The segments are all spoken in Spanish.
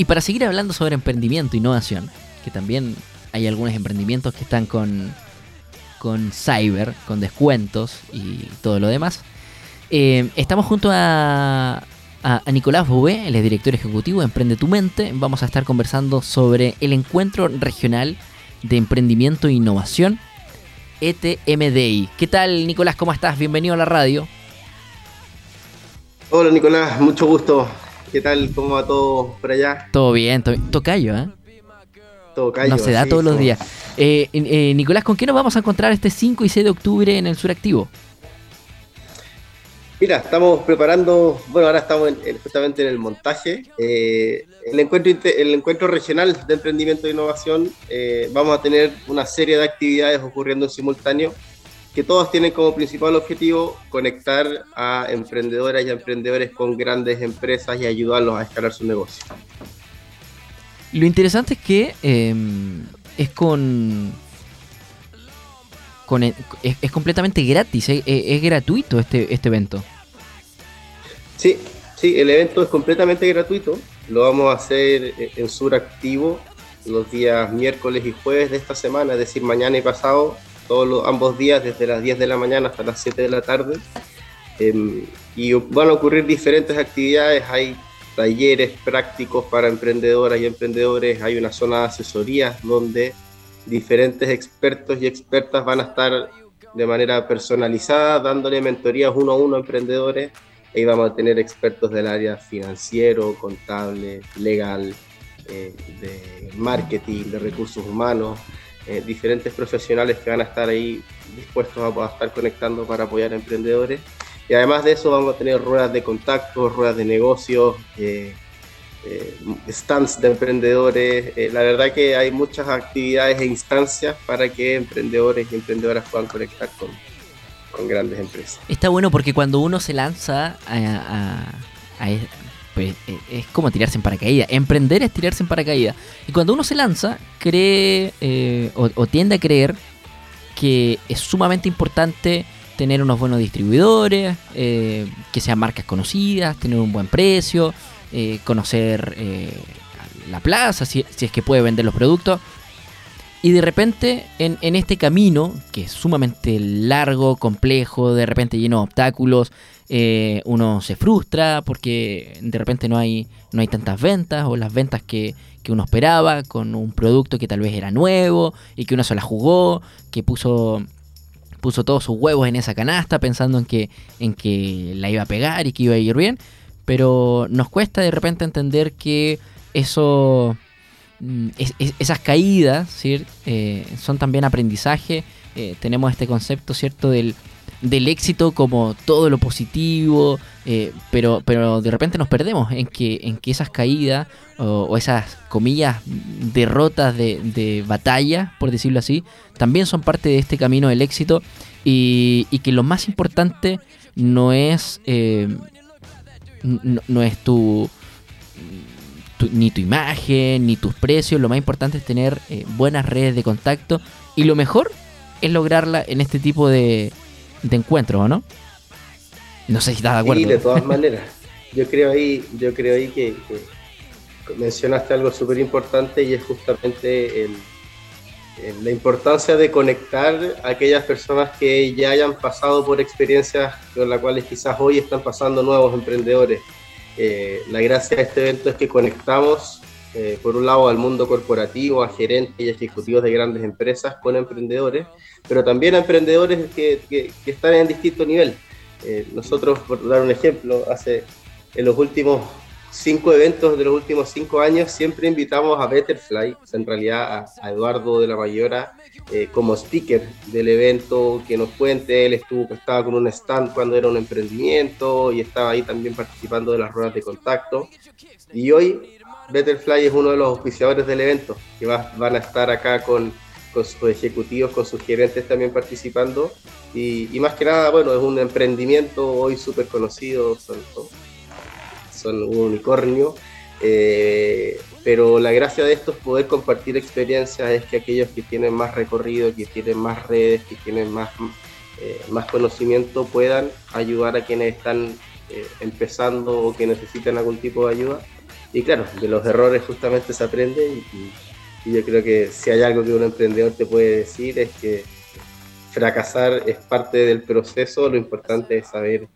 Y para seguir hablando sobre emprendimiento e innovación, que también hay algunos emprendimientos que están con, con cyber, con descuentos y todo lo demás. Eh, estamos junto a, a, Nicolás Bouvé, el director ejecutivo de Emprende tu Mente. Vamos a estar conversando sobre el encuentro regional de emprendimiento e innovación, ETMDI. ¿Qué tal, Nicolás? ¿Cómo estás? Bienvenido a la radio. Hola, Nicolás. Mucho gusto. ¿Qué tal? ¿Cómo va todo por allá? Todo bien, todo Tocayo, ¿eh? Tocayo. No se da todos los días. Eh, eh, Nicolás, ¿con qué nos vamos a encontrar este 5 y 6 de octubre en el Suractivo? Mira, estamos preparando, bueno, ahora estamos justamente en el montaje. Eh, el, encuentro, el encuentro regional de emprendimiento e innovación, vamos a tener una serie de actividades ocurriendo en simultáneo que todos tienen como principal objetivo conectar a emprendedoras y emprendedores con grandes empresas y ayudarlos a escalar su negocio. Lo interesante es que em, es con, con es, completamente gratis, es, es, gratuito este, este evento. Sí, sí, el evento es completamente gratuito. Lo vamos a hacer en Sur Activo los días miércoles y jueves de esta semana, es decir, mañana y pasado todos los, ambos días, desde las 10 de la mañana hasta las 7 de la tarde. Em, y van a ocurrir diferentes actividades, hay talleres prácticos para emprendedoras y emprendedores, hay una zona de asesoría donde diferentes expertos y expertas van a estar de manera personalizada dándole mentorías uno a uno a emprendedores. Ahí vamos a tener expertos del área financiero, contable, legal, eh, de marketing, de recursos humanos, eh, diferentes profesionales que van a estar ahí dispuestos a, estar conectando para apoyar a emprendedores. Y además de eso vamos a tener ruedas de contacto, ruedas de negocios, eh, eh, stands de emprendedores. la verdad que hay muchas actividades e instancias para que emprendedores y emprendedoras puedan conectar con, con grandes empresas. Está bueno porque cuando uno se lanza a, a, pues, eh, es como tirarse en paracaídas. Emprender es tirarse en paracaídas. Y cuando uno se lanza, cree eh, o, tiende a creer que es sumamente importante tener unos buenos distribuidores, eh, que sean marcas conocidas, tener un buen precio, conocer la plaza, si, es que puede vender los productos. Y de repente, en, en, este camino, que es sumamente largo, complejo, de repente lleno de obstáculos, eh, uno se frustra porque de repente no hay, no hay tantas ventas o las ventas que, uno esperaba con un producto que tal vez era nuevo y que uno se la jugó, que puso puso todos sus huevos en esa canasta pensando en que, en que la iba a pegar y que iba a ir bien, pero nos cuesta de repente entender que eso, mm, esas caídas eh, son también aprendizaje, eh, tenemos este concepto cierto del, del éxito como todo lo positivo, eh, pero, pero de repente nos perdemos en que, en que esas caídas o, esas comillas derrotas de, batalla, por decirlo así, también son parte de este camino del éxito. Y, que lo más importante no es, no, es tu, ni tu imagen, ni tus precios, lo más importante es tener eh, buenas redes de contacto y lo mejor es lograrla en este tipo de, de encuentro, ¿no? No sé si estás de acuerdo. Sí, de todas maneras. Yo creo ahí, yo creo ahí que, mencionaste algo súper importante y es justamente la importancia de conectar a aquellas personas que ya hayan pasado por experiencias con las cuales quizás hoy están pasando nuevos emprendedores. Eh, la gracia de este evento es que conectamos, eh, por un lado, al mundo corporativo, a gerentes y ejecutivos de grandes empresas con emprendedores, pero también a emprendedores que, están en distinto nivel. Eh, nosotros, por dar un ejemplo, hace en los últimos cinco eventos de los últimos cinco años siempre invitamos a Betterfly, en realidad a, Eduardo de la Mayora, eh, como speaker del evento, que nos cuente, él estuvo, estaba con un stand cuando era un emprendimiento y estaba ahí también participando de las ruedas de contacto. Y hoy Betterfly es uno de los auspiciadores del evento, que van a estar acá con con sus ejecutivos, con sus gerentes también participando. Y, más que nada, bueno, es un emprendimiento hoy súper conocido, son, son, un unicornio. Eh, pero la gracia de esto es poder compartir experiencias, es que aquellos que tienen más recorrido, que tienen más redes, que tienen más, eh, más conocimiento, puedan ayudar a quienes están eh, empezando o que necesitan algún tipo de ayuda. y claro, de los errores justamente se aprende y, yo creo que si hay algo que un emprendedor te puede decir es que fracasar es parte del proceso, lo importante es saber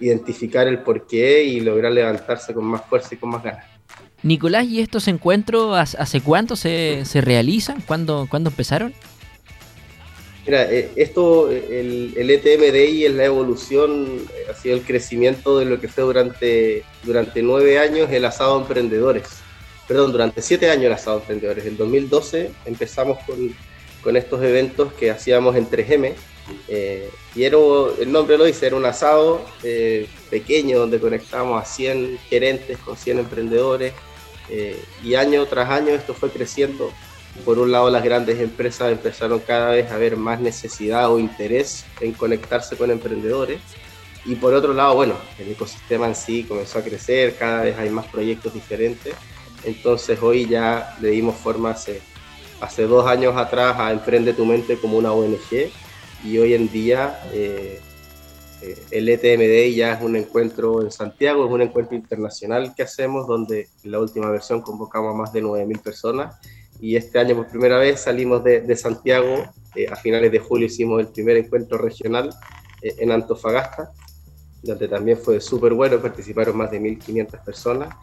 identificar el porqué y lograr levantarse con más fuerza y con más ganas. Nicolás, ¿y estos encuentros hace cuánto se, se realizan? ¿Cuándo, ¿Cuándo empezaron? Mira, eh, esto, el, el ETMDI es la evolución, eh, ha sido el crecimiento de lo que fue durante, durante nueve años el asado emprendedores. Perdón, durante siete años el asado emprendedores. En 2012 empezamos con, con estos eventos que hacíamos en 3M. Eh, y era, el nombre lo dice, era un asado pequeño donde conectamos a 100 gerentes con 100 emprendedores. Y año tras año esto fue creciendo por un lado, las grandes empresas empezaron cada vez a ver más necesidad o interés en conectarse con emprendedores. Y por otro lado, bueno, el ecosistema en sí comenzó a crecer, cada vez hay más proyectos diferentes. Entonces hoy ya le dimos forma hace, hace dos años atrás a Emprende tu Mente como una ONG y hoy en día eh, eh, el ETMD ya es un encuentro en Santiago, es un encuentro internacional que hacemos donde en la última versión convocamos a más de 9.000 personas y este año por primera vez salimos de, Santiago, eh, a finales de julio hicimos el primer encuentro regional eh, en Antofagasta, donde también fue súper bueno, participaron más de 1.500 personas.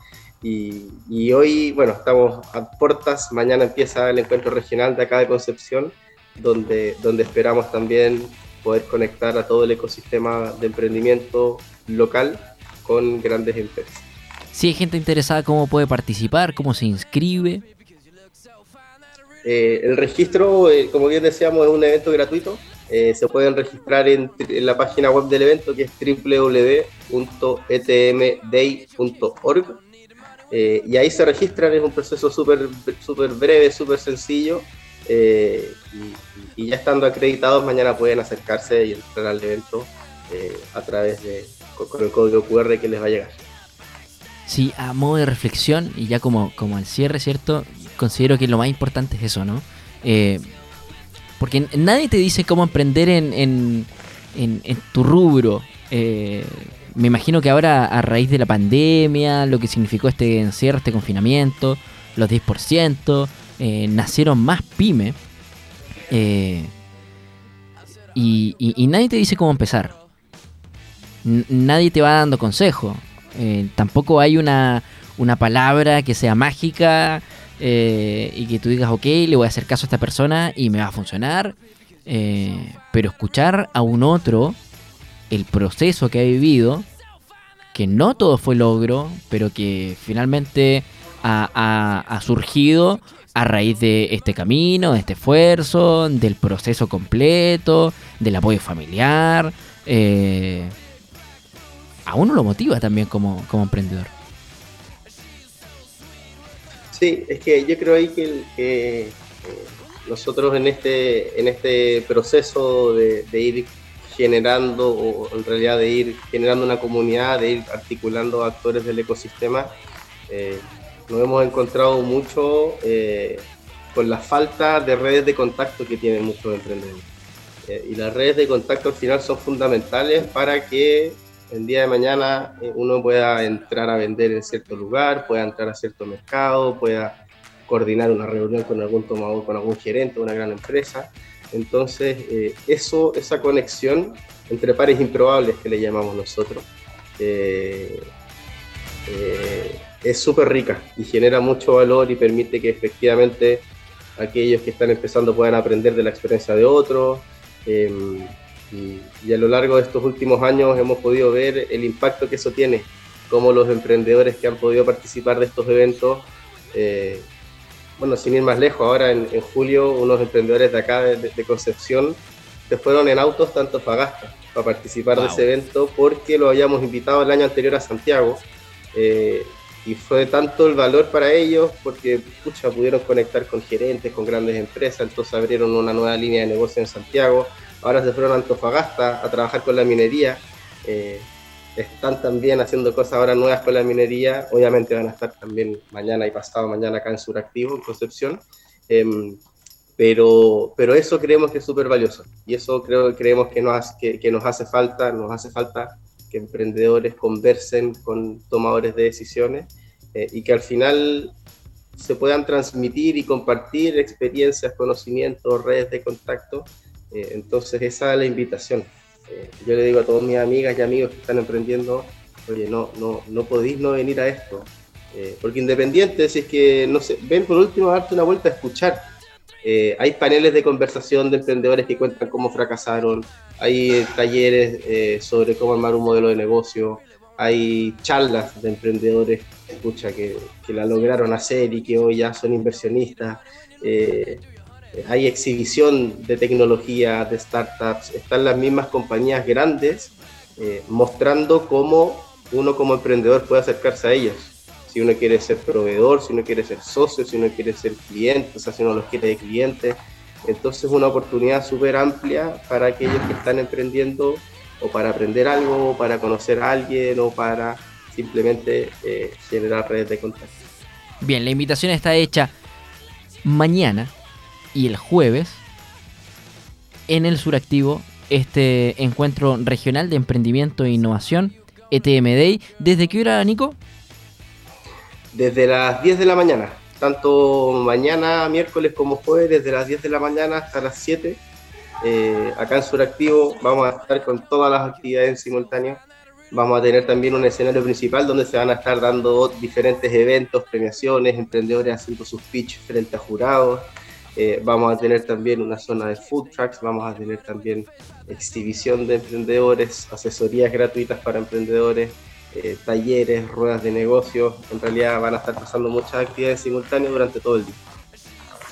Y, y, hoy, bueno, estamos a puertas, mañana empieza el encuentro regional de acá de Concepción, donde, donde esperamos también poder conectar a todo el ecosistema de emprendimiento local con grandes empresas. Si hay gente interesada, ¿cómo puede participar? ¿Cómo se inscribe? Eh, el registro, eh, como bien decíamos, es un evento gratuito. Eh, se pueden registrar en, la página web del evento que es www.etmday.org. y ahí se registran, es un proceso súper super breve, súper sencillo. Y, ya estando acreditados, mañana pueden acercarse y entrar al evento a través de con, el código QR que les va a llegar. Sí, a modo de reflexión y ya como, como al cierre, ¿cierto? considero que lo más importante es eso, ¿no? Eh, porque nadie te dice cómo emprender en, en, en, tu rubro. Eh, me imagino que ahora a raíz de la pandemia, lo que significó este encierro, este confinamiento, los 10%, eh, nacieron más pymes. y, y, nadie te dice cómo empezar. nadie te va dando consejo. tampoco hay una, una palabra que sea mágica eh, y que tú digas, ok, le voy a hacer caso a esta persona y me va a funcionar. Eh, pero escuchar a un otro el proceso que ha vivido, que no todo fue logro, pero que finalmente ha, surgido a raíz de este camino, de este esfuerzo, del proceso completo, del apoyo familiar. Eh, a uno lo motiva también como emprendedor. Sí, es que yo creo ahí que, eh, nosotros en este, en este proceso de, ir generando, o en realidad de ir generando una comunidad, de ir articulando actores del ecosistema, eh, nos hemos encontrado mucho eh, con la falta de redes de contacto que tienen muchos emprendedores. y las redes de contacto al final son fundamentales para que el día de mañana eh, uno pueda entrar a vender en cierto lugar, pueda entrar a cierto mercado, pueda coordinar una reunión con algún tomador, con algún gerente una gran empresa. Entonces, eh, eso, esa conexión entre pares improbables que le llamamos nosotros, eh, es súper rica y genera mucho valor y permite que efectivamente aquellos que están empezando puedan aprender de la experiencia de otros. Em, y, a lo largo de estos últimos años hemos podido ver el impacto que eso tiene, como los emprendedores que han podido participar de estos eventos, eh, bueno, sin ir más lejos, ahora en, julio unos emprendedores de acá, de, Concepción, se fueron en autos tanto Fagasta para participar de ese evento porque lo habíamos invitado el año anterior a Santiago. Eh, y fue tanto el valor para ellos porque pucha, pudieron conectar con gerentes, con grandes empresas, entonces abrieron una nueva línea de negocio en Santiago, ahora se fueron a Antofagasta a trabajar con la minería. Eh, están también haciendo cosas ahora nuevas con la minería. Obviamente van a estar también mañana y pasado mañana acá en Suractivo, en Concepción. Em, pero, pero eso creemos que es súper valioso y eso creemos que nos, que nos hace falta, nos hace falta que emprendedores conversen con tomadores de decisiones y que al final se puedan transmitir y compartir experiencias, conocimientos, redes de contacto. entonces esa es la invitación. yo le digo a todas mis amigas y amigos que están emprendiendo, oye, no, no, no podéis no venir a esto. porque independiente, si es que, no sé, ven por último a darte una vuelta a escuchar eh, hay paneles de conversación de emprendedores que cuentan cómo fracasaron, hay talleres eh, sobre cómo armar un modelo de negocio, hay charlas de emprendedores escucha, que, que la lograron hacer y que hoy ya son inversionistas. Eh, hay exhibición de tecnología, de startups, están las mismas compañías grandes mostrando cómo uno como emprendedor puede acercarse a ellos si uno quiere ser proveedor, si uno quiere ser socio, si uno quiere ser cliente, o sea, si uno los quiere de cliente. Entonces es una oportunidad súper amplia para aquellos que están emprendiendo o para aprender algo, o para conocer a alguien o para simplemente eh, generar redes de contacto. Bien, la invitación está hecha mañana y el jueves en el Suractivo, este encuentro regional de emprendimiento e innovación, ETM Day. ¿Desde qué hora, Nico? Desde las 10 de la mañana, tanto mañana, miércoles como jueves, desde las 10 de la mañana hasta las 7. Eh, acá en Suractivo vamos a estar con todas las actividades en simultáneo. Vamos a tener también un escenario principal donde se van a estar dando diferentes eventos, premiaciones, emprendedores haciendo sus pitch frente a jurados. Eh, vamos a tener también una zona de food trucks, vamos a tener también exhibición de emprendedores, asesorías gratuitas para emprendedores, eh, talleres, ruedas de negocios. En realidad van a estar pasando muchas actividades simultáneas durante todo el día.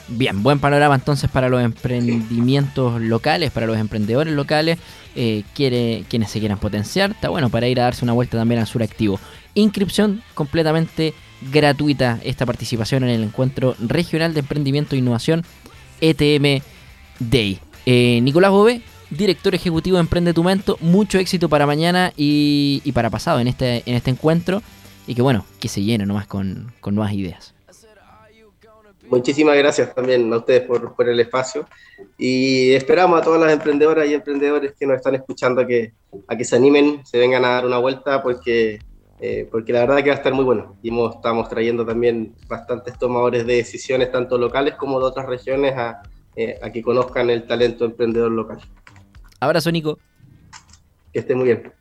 Bien, buen panorama entonces para los emprendimientos locales, para los emprendedores locales, eh, quienes se quieran potenciar. Está bueno para ir a darse una vuelta también al Suractivo. Inscripción completamente gratuita esta participación en el encuentro regional de emprendimiento e innovación ETM Day. Eh, Nicolás Bové, director ejecutivo de Emprende tu Mento. Mucho éxito para mañana y, para pasado en este, en este encuentro. Y que bueno, que se llene nomás con, con nuevas ideas. Muchísimas gracias también a ustedes por, por, el espacio y esperamos a todas las emprendedoras y emprendedores que nos están escuchando a que, a que se animen, se vengan a dar una vuelta porque, eh, porque la verdad que va a estar muy bueno. Y estamos trayendo también bastantes tomadores de decisiones, tanto locales como de otras regiones, a, eh, a que conozcan el talento emprendedor local. Abrazo, Nico. Que esté muy bien.